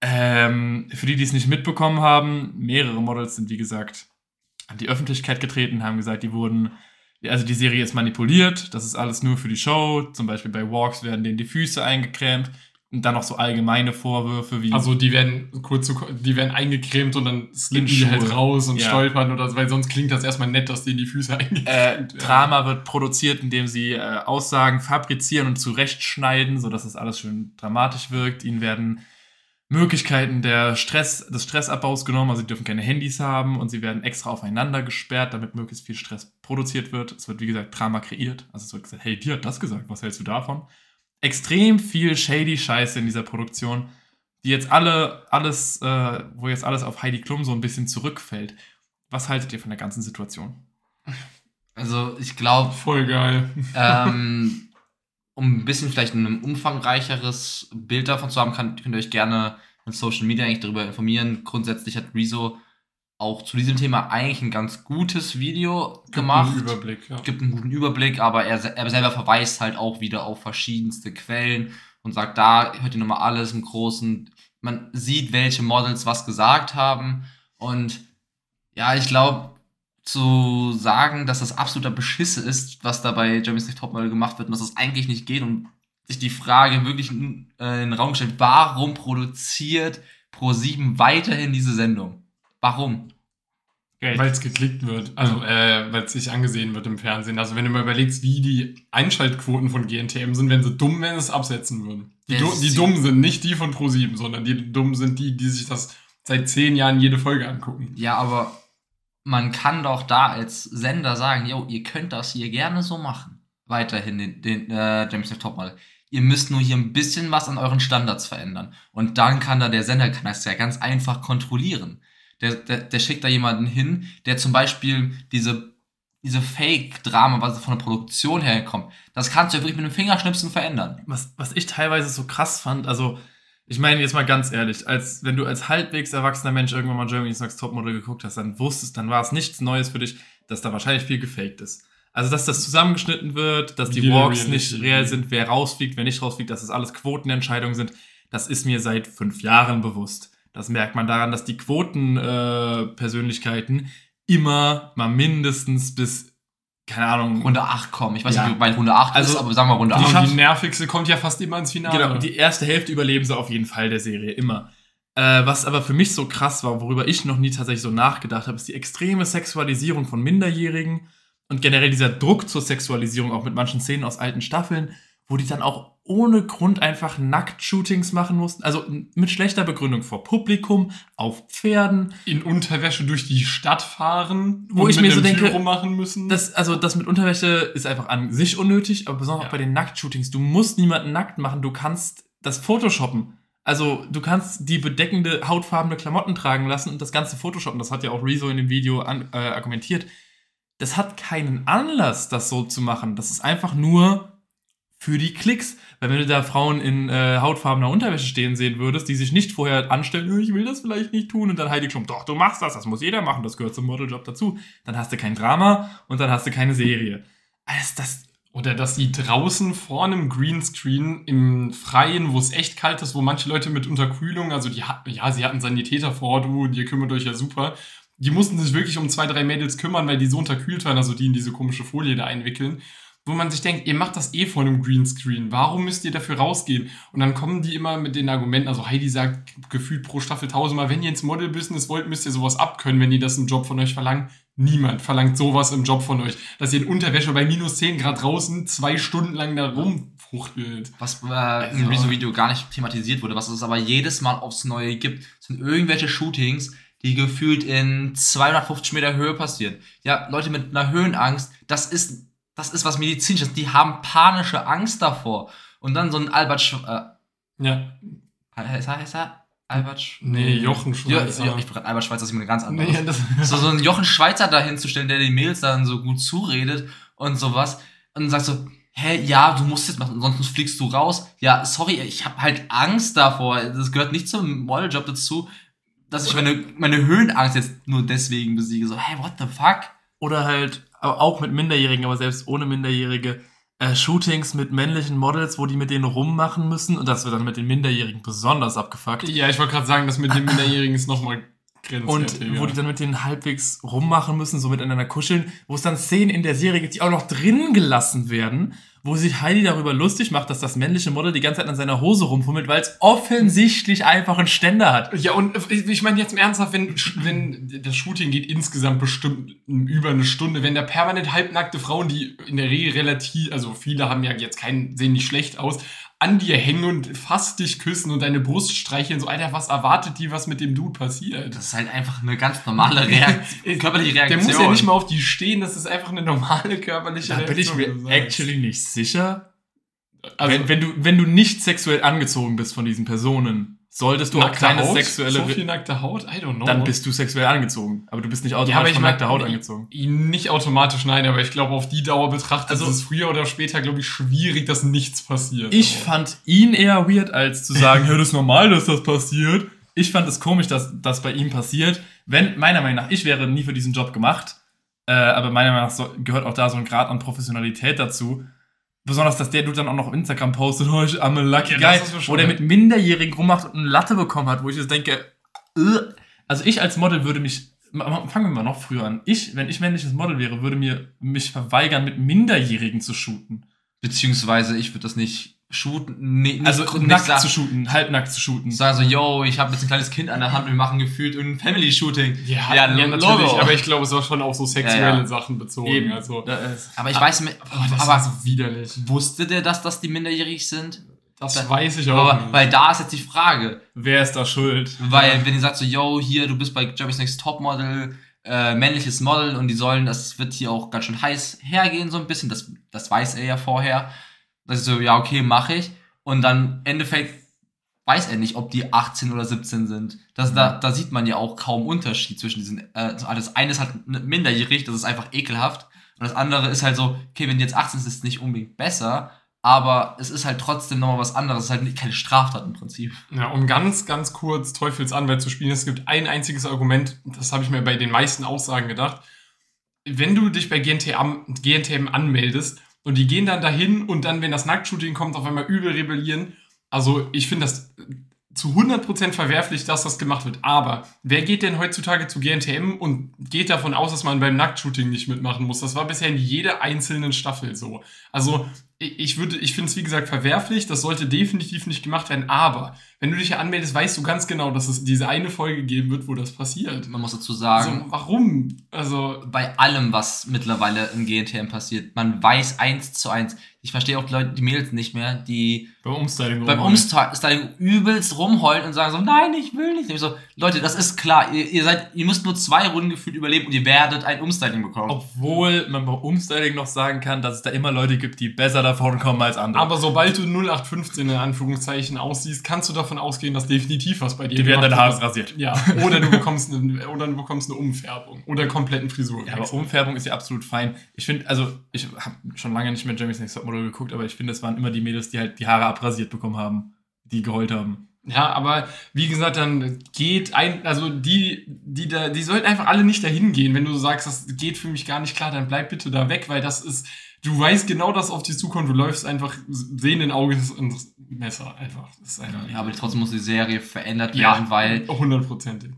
Ähm, für die, die es nicht mitbekommen haben, mehrere Models sind, wie gesagt, an die Öffentlichkeit getreten, haben gesagt, die wurden, also die Serie ist manipuliert, das ist alles nur für die Show. Zum Beispiel bei Walks werden denen die Füße eingecremt. Und dann noch so allgemeine Vorwürfe wie. Also die werden kurz zu, die werden eingecremt und dann slippen die halt raus und Ja. stolpern oder so, weil sonst klingt das erstmal nett, dass die in die Füße eingecremt äh. Drama wird produziert, indem sie äh, Aussagen fabrizieren und zurechtschneiden, sodass es alles schön dramatisch wirkt. Ihnen werden Möglichkeiten der Stress, des Stressabbaus genommen, also sie dürfen keine Handys haben und sie werden extra aufeinander gesperrt, damit möglichst viel Stress produziert wird. Es wird, wie gesagt, Drama kreiert. Also es wird gesagt, hey, dir hat das gesagt, was hältst du davon? Extrem viel shady Scheiße in dieser Produktion, die jetzt alle, alles, äh, wo jetzt alles auf Heidi Klum so ein bisschen zurückfällt. Was haltet ihr von der ganzen Situation? Also ich glaube, Voll geil. ähm, um ein bisschen vielleicht ein umfangreicheres Bild davon zu haben, kann, könnt ihr euch gerne in Social Media eigentlich darüber informieren. Grundsätzlich hat Rezo auch zu diesem Thema eigentlich ein ganz gutes Video gemacht. Einen Überblick, ja. gibt einen guten Überblick, aber er, er selber verweist halt auch wieder auf verschiedenste Quellen und sagt, da hört ihr nochmal alles im Großen. Man sieht, welche Models was gesagt haben. Und ja, ich glaube, zu sagen, dass das absoluter Beschiss ist, was da bei Jeremy's Next Topmodel gemacht wird und dass das eigentlich nicht geht und sich die Frage wirklich in, äh, in den Raum stellt, warum produziert Pro7 weiterhin diese Sendung? Warum? Weil es geklickt wird, also äh, weil es sich angesehen wird im Fernsehen. Also wenn du mal überlegst, wie die Einschaltquoten von GNTM sind, wenn sie dumm, wenn sie es absetzen würden. Die, du, die dumm sind, nicht die von Pro7, sondern die dumm sind die, die sich das seit zehn Jahren jede Folge angucken. Ja, aber man kann doch da als Sender sagen, jo, ihr könnt das hier gerne so machen. Weiterhin den, den äh, James Topmodel. Ihr müsst nur hier ein bisschen was an euren Standards verändern. Und dann kann da der Sender kann das ja ganz einfach kontrollieren. Der, der, der schickt da jemanden hin, der zum Beispiel diese, diese Fake-Drama, was von der Produktion herkommt, das kannst du ja wirklich mit einem Fingerschnipsen verändern. was, was ich teilweise so krass fand, also ich meine jetzt mal ganz ehrlich, als wenn du als halbwegs erwachsener Mensch irgendwann mal Germany's Next Topmodel geguckt hast, dann wusstest, dann war es nichts Neues für dich, dass da wahrscheinlich viel gefaked ist. Also dass das zusammengeschnitten wird, dass die Jeder Walks nicht real sind, wer rausfliegt, wer nicht rausfliegt, dass das alles Quotenentscheidungen sind, das ist mir seit fünf Jahren bewusst. Das merkt man daran, dass die Quotenpersönlichkeiten äh, immer mal mindestens bis, keine Ahnung, Runde 8 kommen. Ich weiß Ja. nicht, weit Runde 8 Also, ist, aber sagen wir Runde die 8. schaffen- Und die nervigste kommt ja fast immer ins Finale. Genau, die erste Hälfte überleben sie auf jeden Fall der Serie, immer. Äh, was aber für mich so krass war, worüber ich noch nie tatsächlich so nachgedacht habe, ist die extreme Sexualisierung von Minderjährigen und generell dieser Druck zur Sexualisierung, auch mit manchen Szenen aus alten Staffeln, wo die dann auch ohne Grund einfach Nackt-Shootings machen mussten. Also mit schlechter Begründung vor Publikum, auf Pferden. in Unterwäsche durch die Stadt fahren, Wo ich mir so denke, Pyro machen müssen. Das, also das mit Unterwäsche ist einfach an sich unnötig, aber besonders Ja. auch bei den Nackt-Shootings. Du musst niemanden nackt machen, du kannst das Photoshoppen. Also du kannst die bedeckende, hautfarbene Klamotten tragen lassen und das ganze Photoshoppen, das hat ja auch Rezo in dem Video an, äh, argumentiert, das hat keinen Anlass, das so zu machen. Das ist einfach nur für die Klicks. Weil wenn du da Frauen in äh, hautfarbener Unterwäsche stehen sehen würdest, die sich nicht vorher anstellen, "Äh, ich will das vielleicht nicht tun, und dann Heidi Klum, doch, du machst das, das muss jeder machen, das gehört zum Modeljob dazu, dann hast du kein Drama und dann hast du keine Serie. Also das, Oder dass die draußen vor einem Greenscreen im Freien, wo es echt kalt ist, wo manche Leute mit Unterkühlung, also die hatten, ja, sie hatten Sanitäter vor Ort, du, ihr kümmert euch ja super. Die mussten sich wirklich um zwei, drei Mädels kümmern, weil die so unterkühlt waren, also die in diese komische Folie da einwickeln. Wo man sich denkt, ihr macht das eh vor einem Greenscreen. Warum müsst ihr dafür rausgehen? Und dann kommen die immer mit den Argumenten, also Heidi sagt gefühlt pro Staffel tausendmal, wenn ihr ins Model-Business wollt, müsst ihr sowas abkönnen, wenn ihr das im Job von euch verlangt. Niemand verlangt sowas im Job von euch. Dass ihr in Unterwäsche bei minus 10 Grad draußen zwei Stunden lang da rumfuchtelt. Was äh, im Also- Rezo-Video gar nicht thematisiert wurde, was es aber jedes Mal aufs Neue gibt, sind irgendwelche Shootings, die gefühlt in 250 Meter Höhe passieren. Ja, Leute mit einer Höhenangst, das ist, das ist was medizinisches. Die haben panische Angst davor. Und dann so ein Albert, Sch äh, Ja. heißt er, heißt er? Albert Sch Nee, Jochen Schweizer. ja, ich bin Albert Schweitzer, das ist mir eine ganz andere. Nee, das, so, so einen Jochen Schweizer da hinzustellen, der den Mädels dann so gut zuredet und sowas und sagt so, hä, ja, du musst jetzt machen, sonst fliegst du raus. Ja, sorry, ich habe halt Angst davor. Das gehört nicht zum Modeljob dazu, dass ich meine, meine Höhenangst jetzt nur deswegen besiege. So, hey, what the fuck? oder halt auch mit Minderjährigen, aber selbst ohne Minderjährige, äh, Shootings mit männlichen Models, wo die mit denen rummachen müssen und das wird dann mit den Minderjährigen besonders abgefuckt. ja, ich wollte gerade sagen, das mit dem Minderjährigen ist nochmal Und Grenzwertig, wo die dann mit denen halbwegs rummachen müssen, so miteinander kuscheln, wo es dann Szenen in der Serie gibt, die auch noch drin gelassen werden, wo sich Heidi darüber lustig macht, dass das männliche Model die ganze Zeit an seiner Hose rumfummelt, weil es offensichtlich einfach einen Ständer hat. Ja, und ich meine jetzt im Ernsthaft, wenn, wenn das Shooting geht insgesamt bestimmt über eine Stunde, wenn da permanent halbnackte Frauen, die in der Regel relativ, also viele haben ja jetzt keinen, sehen nicht schlecht aus, an dir hängen und fast dich küssen und deine Brust streicheln, so, Alter, was erwartet die, was mit dem Dude passiert? Das ist halt einfach eine ganz normale Reaktion, körperliche Der Reaktion. muss ja nicht mal auf die stehen, das ist einfach eine normale körperliche Da bin ich Reaktion, mir wie du sagst. actually nicht sicher. Also, wenn, wenn, du, wenn du nicht sexuell angezogen bist von diesen Personen, solltest du auch nackte keine Haut? sexuelle... So viel nackte Haut? I don't know. dann bist du sexuell angezogen. Aber du bist nicht ja, automatisch aber ich von nackter Haut angezogen. Nicht automatisch, nein, aber ich glaube, auf die Dauer betrachtet Also- ist es früher oder später, glaube ich, schwierig, dass nichts passiert. Ich Aber- fand ihn eher weird, als zu sagen, ja, das ist normal, dass das passiert. Ich fand es komisch, dass das bei ihm passiert. Wenn, meiner Meinung nach, ich wäre nie für diesen Job gemacht. Äh, aber meiner Meinung nach so, gehört auch da so ein Grad an Professionalität dazu. Besonders, dass der Dude dann auch noch auf Instagram postet, oh, ich am lucky Ja, guy, wo der mit Minderjährigen rummacht und eine Latte bekommen hat, wo ich jetzt denke, äh. also ich als Model würde mich, fangen wir mal noch früher an. Ich, wenn ich männliches Model wäre, würde mir mich verweigern, mit Minderjährigen zu shooten. Beziehungsweise ich würde das nicht shooten, nee, nicht, Also nicht nackt sagen, zu shooten, halbnackt zu shooten. sagen so, yo, ich habe jetzt ein kleines Kind an der Hand, wir machen gefühlt ein Family-Shooting. Ja, ja, lo- natürlich, Logo. aber ich glaube, es war schon auf so sexuelle Ja, ja. Sachen bezogen. Eben. Also, Aber ich weiß, mit, oh, das aber war so widerlich. wusste der, dass das die minderjährig sind? Das Da- weiß ich auch Aber, nicht. weil da ist jetzt die Frage, Wer ist da schuld? weil wenn ihr sagt so, yo, hier, du bist bei Jeremy's Next Topmodel, äh, männliches Model und die sollen, das wird hier auch ganz schön heiß hergehen so ein bisschen, das, das weiß er ja vorher. Das ist so, ja, okay, mache ich. Und dann, im Endeffekt, weiß er nicht, ob die 18 oder 17 sind. Das, da, da sieht man ja auch kaum Unterschied zwischen diesen, äh, alles. eine ist halt minderjährig, das ist einfach ekelhaft. Und das andere ist halt so, okay, wenn die jetzt 18 sind, ist es nicht unbedingt besser, aber es ist halt trotzdem nochmal was anderes. Es ist halt nicht- keine Straftat im Prinzip. Ja, um ganz, ganz kurz Teufelsanwalt zu spielen, es gibt ein einziges Argument, das habe ich mir bei den meisten Aussagen gedacht. Wenn du dich bei GNTM, GNTM anmeldest und die gehen dann dahin und dann, wenn das Nacktshooting kommt, auf einmal übel rebellieren. Also ich finde das zu 100% verwerflich, dass das gemacht wird. Aber wer geht denn heutzutage zu GNTM und geht davon aus, dass man beim Nacktshooting nicht mitmachen muss? Das war bisher in jeder einzelnen Staffel so. Also ich ich würde, ich finde es wie gesagt verwerflich, das sollte definitiv nicht gemacht werden, aber wenn du dich ja anmeldest, weißt du ganz genau, dass es diese eine Folge geben wird, wo das passiert. Man muss dazu Also, sagen, warum? Also, bei allem, was mittlerweile im GNTM passiert, man weiß eins zu eins. Ich verstehe auch die Leute, die Mädels nicht mehr, die Beim Umstyling. beim rumheulen. Umstyling übelst rumheulen und sagen so, nein, ich will nicht. Ich so, Leute, das ist klar, ihr, ihr seid, ihr müsst nur zwei Runden gefühlt überleben und ihr werdet ein Umstyling bekommen. Obwohl man beim Umstyling noch sagen kann, dass es da immer Leute gibt, die besser davon kommen als andere. aber sobald du 0815 in Anführungszeichen aussiehst, kannst du davon ausgehen, dass definitiv was bei dir die werden deine Haare rasiert. Ja, oder du bekommst eine, oder du bekommst eine Umfärbung oder einen kompletten Frisur. Ja, aber Umfärbung ist ja absolut fein. Ich finde, also, ich habe schon lange nicht mehr Jeremy's Next Topmodel geguckt, aber ich finde, es waren immer die Mädels, die halt die Haare abrasiert bekommen haben, die geheult haben. Ja, aber wie gesagt, dann geht ein, also die, die da, die sollten einfach alle nicht dahin gehen. Wenn du sagst, das geht für mich gar nicht klar, dann bleib bitte da weg, weil das ist, du weißt genau, dass auf dich zukommt. Du läufst einfach sehenden Auges ins Messer einfach. Das ist einfach, ja, aber trotzdem muss die Serie verändert Ja. werden, weil hundertprozentig.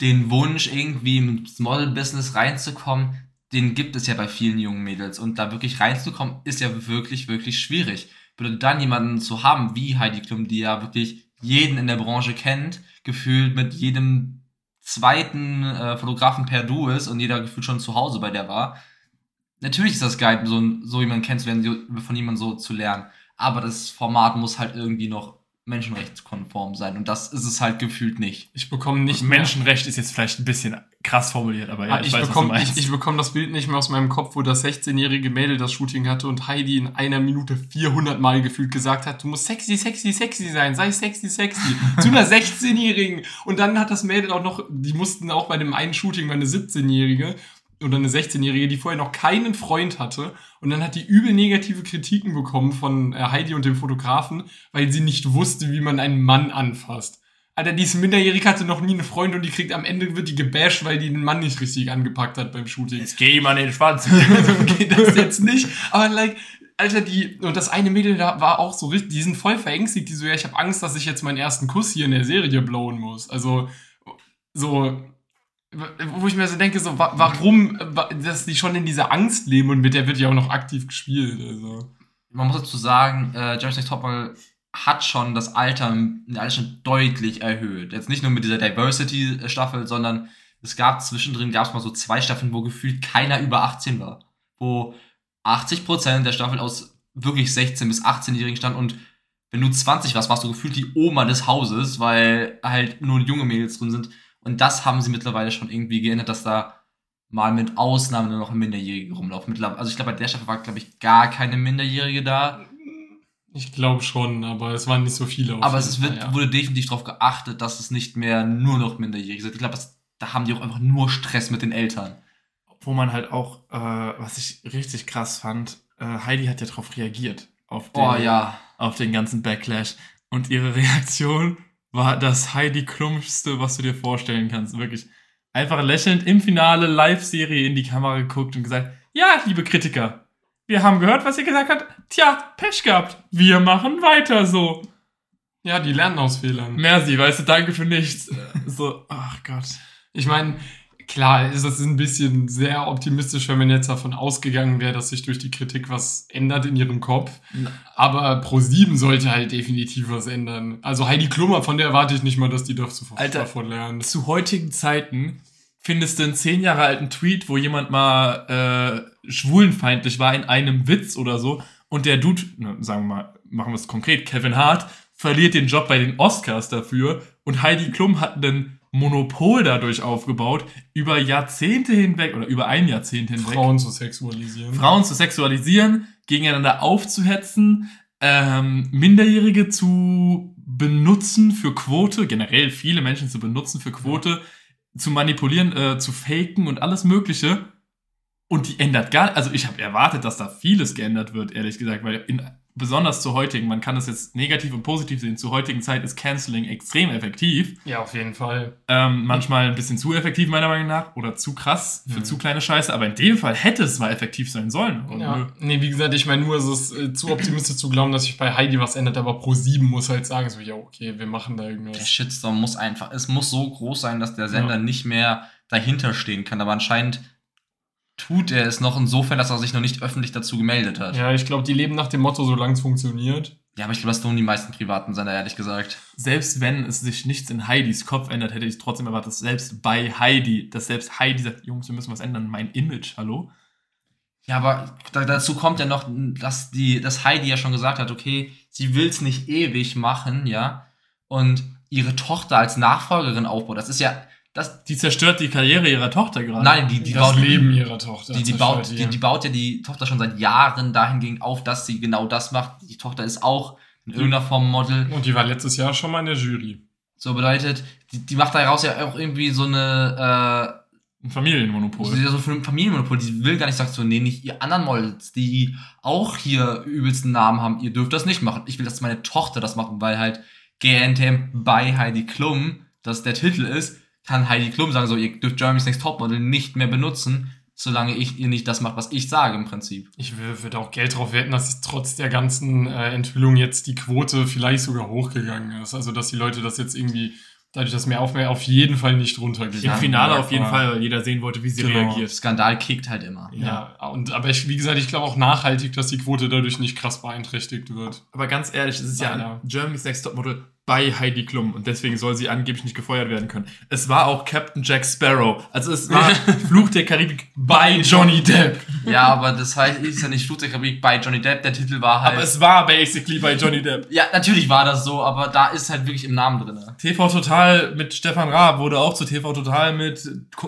den Wunsch, irgendwie ins Model-Business reinzukommen, den gibt es ja bei vielen jungen Mädels. Und da wirklich reinzukommen, ist ja wirklich, wirklich schwierig. Bedeutet dann jemanden zu haben wie Heidi Klum, die ja wirklich jeden in der Branche kennt, gefühlt mit jedem zweiten äh, Fotografen per Du ist und jeder gefühlt schon zu Hause bei der war. Natürlich ist das geil, so, so jemanden kennenzulernen, von jemandem so zu lernen. Aber das Format muss halt irgendwie noch menschenrechtskonform sein. Und das ist es halt gefühlt nicht. Ich bekomme nicht mehr- Menschenrecht ist jetzt vielleicht ein bisschen krass formuliert, aber ja, Ah, ich, weiß, was du bekomme ich, ich bekomme das Bild nicht mehr aus meinem Kopf, wo das 16-jährige Mädel das Shooting hatte und Heidi in einer Minute 400 Mal gefühlt gesagt hat, du musst sexy, sexy, sexy sein, sei sexy, sexy. Zu einer 16-jährigen. Und dann hat das Mädel auch noch, die mussten auch bei dem einen Shooting, mal eine 17-jährige oder eine 16-jährige, die vorher noch keinen Freund hatte. Und dann hat die übel negative Kritiken bekommen von äh, Heidi und dem Fotografen, weil sie nicht wusste, wie man einen Mann anfasst. Alter, die ist minderjährig, hatte noch nie einen Freund und die kriegt am Ende wird die gebasht, weil die den Mann nicht richtig angepackt hat beim Shooting. Jetzt geh an den Schwanz. so geht das jetzt nicht. Aber like, Alter, die, und das eine Mädel da war auch so richtig, die sind voll verängstigt, die so, ja, ich habe Angst, dass ich jetzt meinen ersten Kuss hier in der Serie blowen muss. Also, so, wo ich mir so denke, so, wa warum, wa dass die schon in dieser Angst leben und mit der wird ja auch noch aktiv gespielt. Also. Man muss dazu sagen, äh, Jeremy's Next hat schon das Alter, Alter schon deutlich erhöht. Jetzt nicht nur mit dieser Diversity-Staffel, sondern es gab zwischendrin, gab es mal so zwei Staffeln, wo gefühlt keiner über 18 war. Wo 80% der Staffel aus wirklich 16 bis 18-Jährigen stand und wenn du 20 warst, warst du gefühlt die Oma des Hauses, weil halt nur junge Mädels drin sind. Und das haben sie mittlerweile schon irgendwie geändert, dass da mal mit Ausnahmen nur noch Minderjährige rumlaufen. Also ich glaube, bei der Staffel war, glaube ich, gar keine Minderjährige da. Ich glaube schon, aber es waren nicht so viele. Aber es wird, ja. wurde definitiv darauf geachtet, dass es nicht mehr nur noch Minderjährige sind. Ich glaube, da haben die auch einfach nur Stress mit den Eltern. Wo man halt auch, äh, was ich richtig krass fand, äh, Heidi hat ja darauf reagiert. Auf den, oh ja. Auf den ganzen Backlash. Und ihre Reaktion war das Heidi Klumpfste, was du dir vorstellen kannst. Wirklich einfach lächelnd im Finale Live-Serie in die Kamera geguckt und gesagt, ja, liebe Kritiker, wir haben gehört, was ihr gesagt habt. Tja, Pech gehabt. Wir machen weiter so. Ja, die lernen aus Fehlern. Merci, weißt du, danke für nichts. so, ach Gott. Ich meine, klar, ist das ein bisschen sehr optimistisch, wenn man jetzt davon ausgegangen wäre, dass sich durch die Kritik was ändert in ihrem Kopf. Aber Pro7 sollte halt definitiv was ändern. Also Heidi Klummer, von der erwarte ich nicht mal, dass die doch so Alter, davon lernt. Zu heutigen Zeiten findest du einen zehn Jahre alten Tweet, wo jemand mal äh, schwulenfeindlich war in einem Witz oder so und der Dude, ne, sagen wir mal, machen wir es konkret, Kevin Hart, verliert den Job bei den Oscars dafür und Heidi Klum hat einen Monopol dadurch aufgebaut, über Jahrzehnte hinweg oder über ein Jahrzehnt hinweg. Frauen zu sexualisieren. Frauen zu sexualisieren, gegeneinander aufzuhetzen, ähm, Minderjährige zu benutzen für Quote, generell viele Menschen zu benutzen für Quote, zu manipulieren, äh, zu faken und alles Mögliche. Und die ändert gar, also ich habe erwartet, dass da vieles geändert wird, ehrlich gesagt, weil in besonders zur heutigen, man kann das jetzt negativ und positiv sehen, zur heutigen Zeit ist Canceling extrem effektiv. Ja, auf jeden Fall. Ähm, manchmal ein bisschen zu effektiv, meiner Meinung nach, oder zu krass für mhm. zu kleine Scheiße, aber in dem Fall hätte es mal effektiv sein sollen. ja. Nee, wie gesagt, ich meine nur, es ist äh, zu optimistisch zu glauben, dass sich bei Heidi was ändert, aber Pro 7 muss halt sagen, so, ja, okay, wir machen da irgendwas. Der Shitstorm muss einfach, es muss so groß sein, dass der Sender ja. nicht mehr dahinter stehen kann, aber anscheinend tut er es noch insofern, dass er sich noch nicht öffentlich dazu gemeldet hat. Ja, ich glaube, die leben nach dem Motto, solange es funktioniert. Ja, aber ich glaube, das tun die meisten privaten Sender, ehrlich gesagt. Selbst wenn es sich nichts in Heidis Kopf ändert, hätte ich trotzdem erwartet, dass selbst bei Heidi, dass selbst Heidi sagt, Jungs, wir müssen was ändern, mein Image, hallo? Ja, aber dazu kommt ja noch, dass die, dass Heidi ja schon gesagt hat, okay, sie will es nicht ewig machen, ja, und ihre Tochter als Nachfolgerin aufbaut. Das ist ja, das, die zerstört die Karriere ihrer Tochter gerade. Nein, die, die das baut Leben ihrer Tochter. Die, die, baut, die, die, baut ja die Tochter schon seit Jahren dahingehend auf, dass sie genau das macht. Die Tochter ist auch in irgendeiner Form Model. Und die war letztes Jahr schon mal in der Jury. So bedeutet, die, die macht daraus ja auch irgendwie so eine äh, ein Familienmonopol. So, so ein Familienmonopol. Die will gar nicht sagen, so, nee, nicht ihr anderen Models, die auch hier übelsten Namen haben, ihr dürft das nicht machen. Ich will, dass meine Tochter das machen, weil halt GNTM bei Heidi Klum, das der Titel ist, kann Heidi Klum sagen, so, ihr dürft Jeremy's Next Topmodel nicht mehr benutzen, solange ich ihr nicht das macht, was ich sage im Prinzip. Ich würde auch Geld drauf wetten, dass trotz der ganzen äh, Enthüllung jetzt die Quote vielleicht sogar hochgegangen ist. Also, dass die Leute das jetzt irgendwie dadurch, dass mehr auf mehr auf jeden Fall nicht runtergegangen Im Finale auf jeden Fall, weil jeder sehen wollte, wie sie genau. reagiert. Skandal kickt halt immer. Ja, ja. und aber ich, wie gesagt, ich glaube auch nachhaltig, dass die Quote dadurch nicht krass beeinträchtigt wird. Aber ganz ehrlich, es ist Leider. ja Germany's Next Topmodel bei Heidi Klum und deswegen soll sie angeblich nicht gefeuert werden können. Es war auch Captain Jack Sparrow. Also es war Fluch der Karibik bei Johnny Depp. Ja, aber das heißt, ist ja nicht Fluch der Karibik bei Johnny Depp, der Titel war halt. Aber es war basically bei Johnny Depp. Ja, natürlich war das so, aber da ist halt wirklich im Namen drin. TV Total mit Stefan Raab wurde auch zu TV Total mit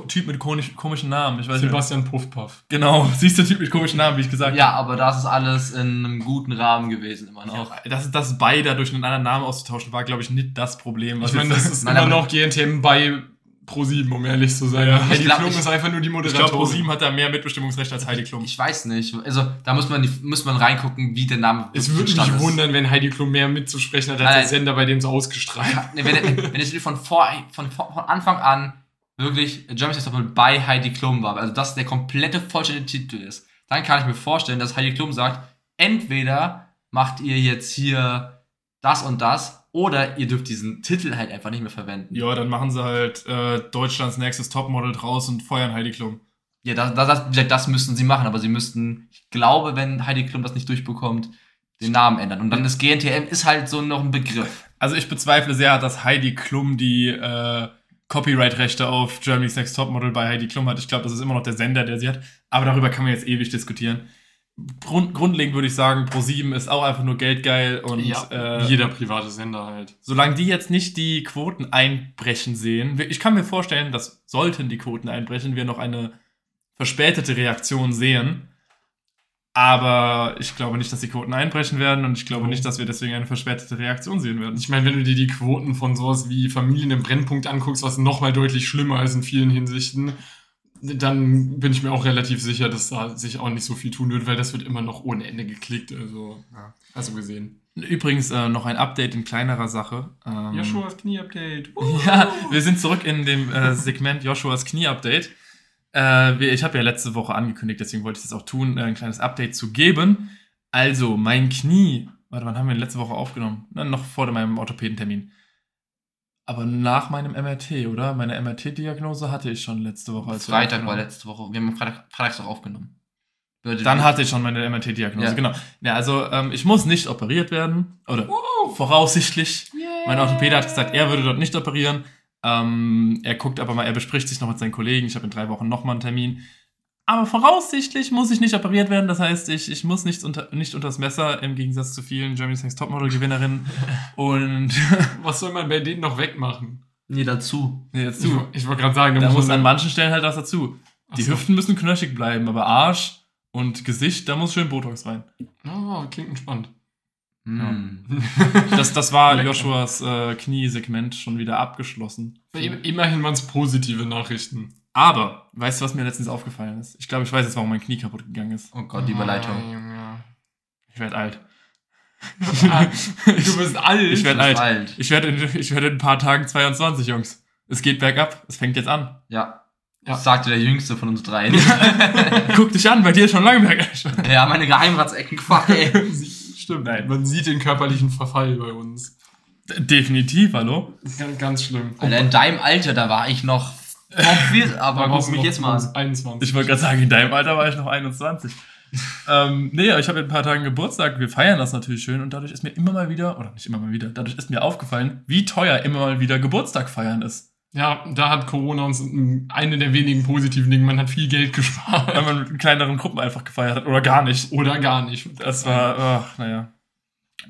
Typ mit komischen Namen. Ich weiß Sebastian Puffpuff. Genau, siehst du Typ mit komischen Namen, wie ich gesagt habe. Ja, aber das ist alles in einem guten Rahmen gewesen immer noch. Ja, das, das beide durch einen anderen Namen auszutauschen war glaube ich, nicht das Problem. ich meine, das ist immer noch GNTM bei Pro7, um ehrlich zu sein. Ja. Heidi glaub, Klum ich, ist einfach nur die Moderatorin. Ich glaube, Pro7 hat da mehr Mitbestimmungsrecht als Heidi Klum. Ich weiß nicht. Also, da muss man, muss man reingucken, wie der Name Es würde mich ist. wundern, wenn Heidi Klum mehr mitzusprechen hat als der Sender, bei dem es ausgestrahlt ja, wenn, wenn, wenn es von, vor, von, von Anfang an wirklich Germany's Next bei Heidi Klum war, also das der komplette vollständige Titel ist, dann kann ich mir vorstellen, dass Heidi Klum sagt, entweder macht ihr jetzt hier das und das Oder ihr dürft diesen Titel halt einfach nicht mehr verwenden. Ja, dann machen sie halt äh, Deutschlands nächstes Topmodel draus und feuern Heidi Klum. Ja, das, das, das, das müssten sie machen, aber sie müssten, ich glaube, wenn Heidi Klum das nicht durchbekommt, den Namen ändern. Und dann ist GNTM ist halt so noch ein Begriff. Also ich bezweifle sehr, dass Heidi Klum die äh, Copyright-Rechte auf Germany's Next Topmodel bei Heidi Klum hat. Ich glaube, das ist immer noch der Sender, der sie hat. Aber darüber kann man jetzt ewig diskutieren. Grund, grundlegend würde ich sagen, Pro7 ist auch einfach nur geldgeil und Ja, äh, jeder private Sender halt. solange die jetzt nicht die Quoten einbrechen sehen, ich kann mir vorstellen, dass sollten die Quoten einbrechen, wir noch eine verspätete Reaktion sehen. Aber ich glaube nicht, dass die Quoten einbrechen werden und ich glaube Oh. nicht, dass wir deswegen eine verspätete Reaktion sehen werden. Ich meine, wenn du dir die Quoten von sowas wie Familien im Brennpunkt anguckst, was nochmal deutlich schlimmer ist in vielen Hinsichten, dann bin ich mir auch relativ sicher, dass da sich auch nicht so viel tun wird, weil das wird immer noch ohne Ende geklickt. Also, ja, hast du gesehen. Übrigens äh, noch ein Update in kleinerer Sache. Ähm, Joshuas Knie-Update. Ja, wir sind zurück in dem äh, Segment Joshuas Knie-Update. Äh, ich habe ja letzte Woche angekündigt, deswegen wollte ich das auch tun, äh, ein kleines Update zu geben. Also, mein Knie, warte, wann haben wir letzte Woche aufgenommen? Na, noch vor meinem Orthopädentermin. Aber nach meinem MRT, oder? Meine MRT-Diagnose hatte ich schon letzte Woche. als Freitag war letzte Woche. Wir haben Freitag, Freitags auch aufgenommen. Bedeutet, Dann hatte ich schon meine MRT-Diagnose, Ja. genau. Ja, also ähm, ich muss nicht operiert werden. Oder voraussichtlich. Mein Orthopäde hat gesagt, er würde dort nicht operieren. Ähm, er guckt aber mal, er bespricht sich noch mit seinen Kollegen. Ich habe in drei Wochen nochmal einen Termin. Aber voraussichtlich muss ich nicht operiert werden. Das heißt, ich, ich muss nicht, unter, nicht unters Messer, im Gegensatz zu vielen Germany's Next Topmodel-Gewinnerinnen. Und Was soll man bei denen noch wegmachen? Nee, dazu. nee, jetzt Ich, ich wollte gerade sagen, da, muss an manchen Stellen halt was dazu. Die so. Hüften müssen knöchig bleiben, aber Arsch und Gesicht, da muss schön Botox rein. Oh, klingt entspannt. Hm. Das, das war Lecker. Joshuas äh, Kniesegment schon wieder abgeschlossen. Im- Immerhin waren es positive Nachrichten. Aber, weißt du, was mir letztens aufgefallen ist? Ich glaube, ich weiß jetzt, warum mein Knie kaputt gegangen ist. Oh Gott, die Überleitung. Ah, Junge. Ich werde alt. Du bist alt. Ich werd Du bist alt. Ich werde in, ich werde in ein paar Tagen 22, Jungs. Es geht bergab. Es fängt jetzt an. Ja. Ja. Das sagte der Jüngste von uns dreien. Guck dich an, bei dir ist schon lange bergab. ja, meine Geheimratsecken, fuck, ey. Stimmt. Nein. Man sieht den körperlichen Verfall bei uns. Definitiv, hallo? Ganz, ganz schlimm. Alter, in deinem Alter, da war ich noch topfit, aber guck mich jetzt mal an. 21. Ich wollte gerade sagen, in deinem Alter war ich noch 21. ähm, nee, aber ich habe in ein paar Tagen Geburtstag. Wir feiern das natürlich schön und dadurch ist mir immer mal wieder, oder nicht immer mal wieder, dadurch ist mir aufgefallen, wie teuer immer mal wieder Geburtstag feiern ist. Ja, da hat Corona uns eine der wenigen positiven Dinge. Man hat viel Geld gespart. Weil man mit kleineren Gruppen einfach gefeiert hat oder gar nicht. Oder gar nicht. Das war, ach, naja.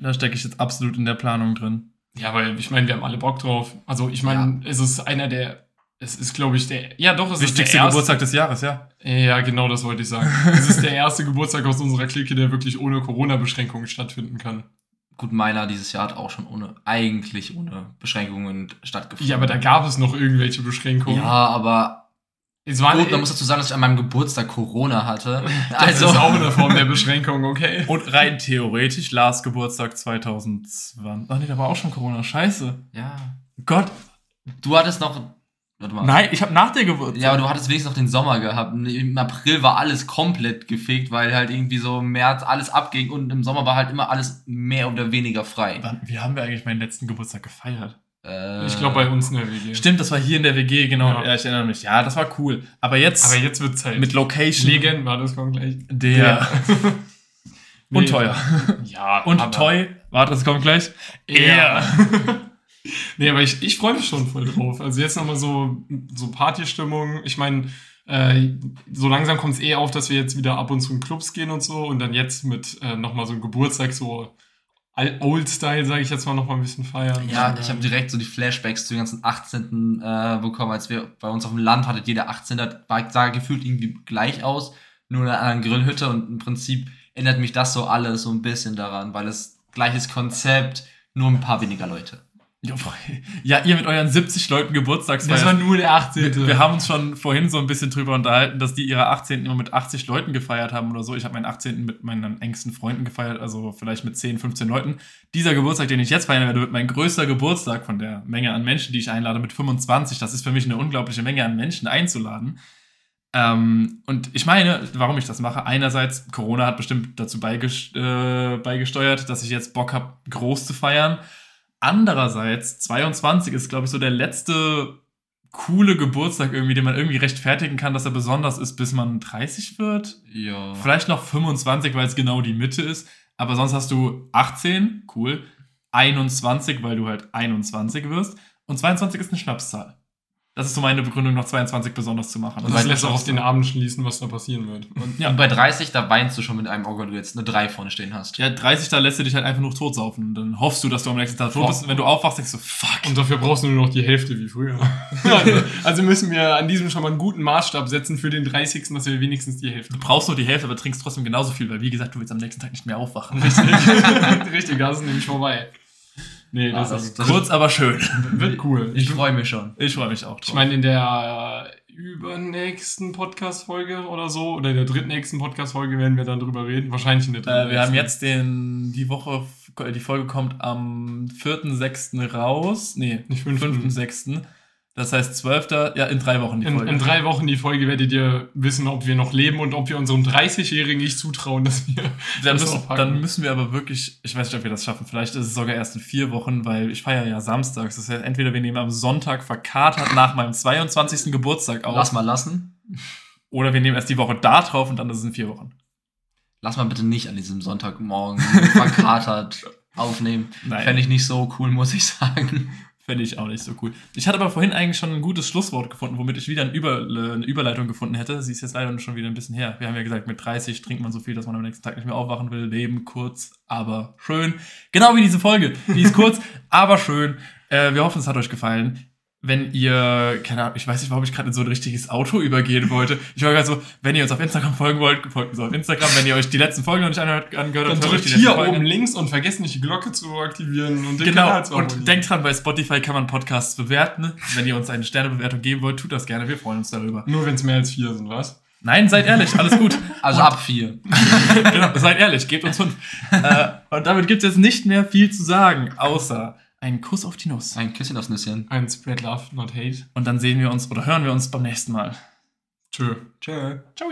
Da stecke ich jetzt absolut in der Planung drin. Ja, weil ich meine, wir haben alle Bock drauf. Also ich meine, es ist einer der. Es ist, glaube ich, der. Ja, doch, es Wichtigste ist der erste. Geburtstag des Jahres, ja. Ja, genau das wollte ich sagen. Es ist der erste Geburtstag aus unserer Clique, der wirklich ohne Corona-Beschränkungen stattfinden kann. Gut, meiner dieses Jahr hat auch schon ohne, eigentlich ohne Beschränkungen stattgefunden. Ja, aber da gab es noch irgendwelche Beschränkungen. Ja, aber es waren, gut, man muss dazu sagen, dass ich an meinem Geburtstag Corona hatte. das Also, ist auch eine Form der Beschränkung, okay? Und rein theoretisch, Lars Geburtstag 2020. Ach nee, da war auch schon Corona. Scheiße. ja. Gott. Du hattest noch. Warte mal. Nein, ich habe nach der Geburtstag. Ja, aber du hattest wenigstens noch den Sommer gehabt. Im April war alles komplett gefegt, weil halt irgendwie so im März alles abging und im Sommer war halt immer alles mehr oder weniger frei. Wann- Wie haben wir eigentlich meinen letzten Geburtstag gefeiert? Äh, Ich glaube, bei uns in der WG. Stimmt, das war hier in der WG, genau. Ja. Ja, ich erinnere mich. Ja, das war cool. Aber jetzt Aber jetzt wird Zeit. mit Location Legend war das kommt gleich. der und Nee. teuer. Ja, Und toy. Warte, das kommt gleich. Ja. nee, aber ich, ich freue mich schon voll drauf. Also jetzt nochmal so, so Partystimmung. Ich meine, äh, so langsam kommt es eh auf, dass wir jetzt wieder ab und zu in Clubs gehen und so. Und dann jetzt mit äh, nochmal so einem Geburtstag, so Old-Style, sage ich jetzt mal, nochmal ein bisschen feiern. Ja, ich habe direkt so die Flashbacks zu den ganzen 18. Äh, bekommen, als wir bei uns auf dem Land hattet jeder 18. war, sah gefühlt irgendwie gleich aus, nur in einer anderen Grillhütte und im Prinzip erinnert mich das so alles so ein bisschen daran, weil es gleiches Konzept, nur ein paar weniger Leute. Ja, ihr mit euren 70 Leuten Geburtstagsfeier. Das war nur der 18. wir, wir haben uns schon vorhin so ein bisschen drüber unterhalten, dass die ihre 18. immer mit 80 Leuten gefeiert haben oder so. Ich habe meinen 18. mit meinen engsten Freunden gefeiert, also vielleicht mit 10, 15 Leuten. Dieser Geburtstag, den ich jetzt feiern werde, wird mein größter Geburtstag von der Menge an Menschen, die ich einlade, mit 25. Das ist für mich eine unglaubliche Menge an Menschen einzuladen. Ähm, und ich meine, warum ich das mache, einerseits, Corona hat bestimmt dazu äh, beigesteuert, dass ich jetzt Bock habe, groß zu feiern. Andererseits, 22 ist, glaube ich, so der letzte coole Geburtstag irgendwie, den man irgendwie rechtfertigen kann, dass er besonders ist, bis man 30 wird. Ja. Vielleicht noch 25, weil es genau die Mitte ist. Aber sonst hast du 18, cool. 21, weil du halt 21 wirst. Und 22 ist eine Schnapszahl. Das ist so meine Begründung, noch 22 besonders zu machen. Und das lässt auch auf den Abend schließen, was da passieren wird. Und, Ja. und bei 30, da weinst du schon mit einem Auge, weil du jetzt eine 3 vorne stehen hast. Ja, 30, da lässt du dich halt einfach nur totsaufen. Dann hoffst du, dass du am nächsten Tag tot bist. Und wenn du aufwachst, denkst du, fuck. Und dafür brauchst du nur noch die Hälfte wie früher. also, also müssen wir an diesem schon mal einen guten Maßstab setzen für den 30., dass wir wenigstens die Hälfte Du brauchst nur die Hälfte, aber trinkst trotzdem genauso viel, weil wie gesagt, du willst am nächsten Tag nicht mehr aufwachen. Richtig, richtig, das ist nämlich vorbei. Nee, das, Ah, das- ist, das- Kurz, aber schön. wird cool. Ich freue mich schon. Ich freue mich auch drauf. Ich meine, in der übernächsten Podcast-Folge oder so, oder in der drittnächsten Podcast-Folge werden wir dann drüber reden. Wahrscheinlich in der dritten. Äh, wir haben jetzt den, die Woche, die Folge kommt am 4.6. raus. Nee, Nicht fünften. 5.6. Das heißt 12. Ja, in drei Wochen die In, Folge. in drei Wochen die Folge werdet ihr wissen, ob wir noch leben und ob wir unserem 30-Jährigen nicht zutrauen, dass wir. dann, das müssen, dann müssen wir aber wirklich, ich weiß nicht, ob wir das schaffen. Vielleicht ist es sogar erst in vier Wochen, weil ich feiere ja samstags. Das heißt, entweder wir nehmen am Sonntag verkatert nach meinem 22. Geburtstag auf. Lass mal lassen. Oder wir nehmen erst die Woche da drauf und dann ist es in vier Wochen. Lass mal bitte nicht an diesem Sonntagmorgen verkatert aufnehmen. Fände ich nicht so cool, muss ich sagen. Fände ich auch nicht so cool. Ich hatte aber vorhin eigentlich schon ein gutes Schlusswort gefunden, womit ich wieder ein Über, eine Überleitung gefunden hätte. Sie ist jetzt leider schon wieder ein bisschen her. Wir haben ja gesagt, mit 30 trinkt man so viel, dass man am nächsten Tag nicht mehr aufwachen will. Leben kurz, aber schön. Genau wie diese Folge. Die ist kurz, aber schön. Äh, wir hoffen, es hat euch gefallen. Wenn ihr, keine Ahnung, ich weiß nicht, warum ich gerade in so ein richtiges Auto übergehen wollte. Ich war gerade so, wenn ihr uns auf Instagram folgen wollt, folgt uns auf Instagram. Wenn ihr euch die letzten Folgen noch nicht angehört, Dann habt, hört euch drückt hier oben links und vergesst nicht die Glocke zu aktivieren und den Genau, Kanal zu abonnieren. und denkt dran, bei Spotify kann man Podcasts bewerten. Wenn ihr uns eine Sternebewertung geben wollt, tut das gerne, wir freuen uns darüber. Nur wenn es mehr als vier sind, was? Nein, seid ehrlich, alles gut. Also ab 4. genau, seid ehrlich, gebt uns fünf. äh, und damit gibt es jetzt nicht mehr viel zu sagen, außer einen Kuss auf die Nuss. Ein Küsschen aufs Nüsschen. Ein Spread Love, not Hate. Und dann sehen wir uns oder hören wir uns beim nächsten Mal. Tschö. Tschö. Ciao.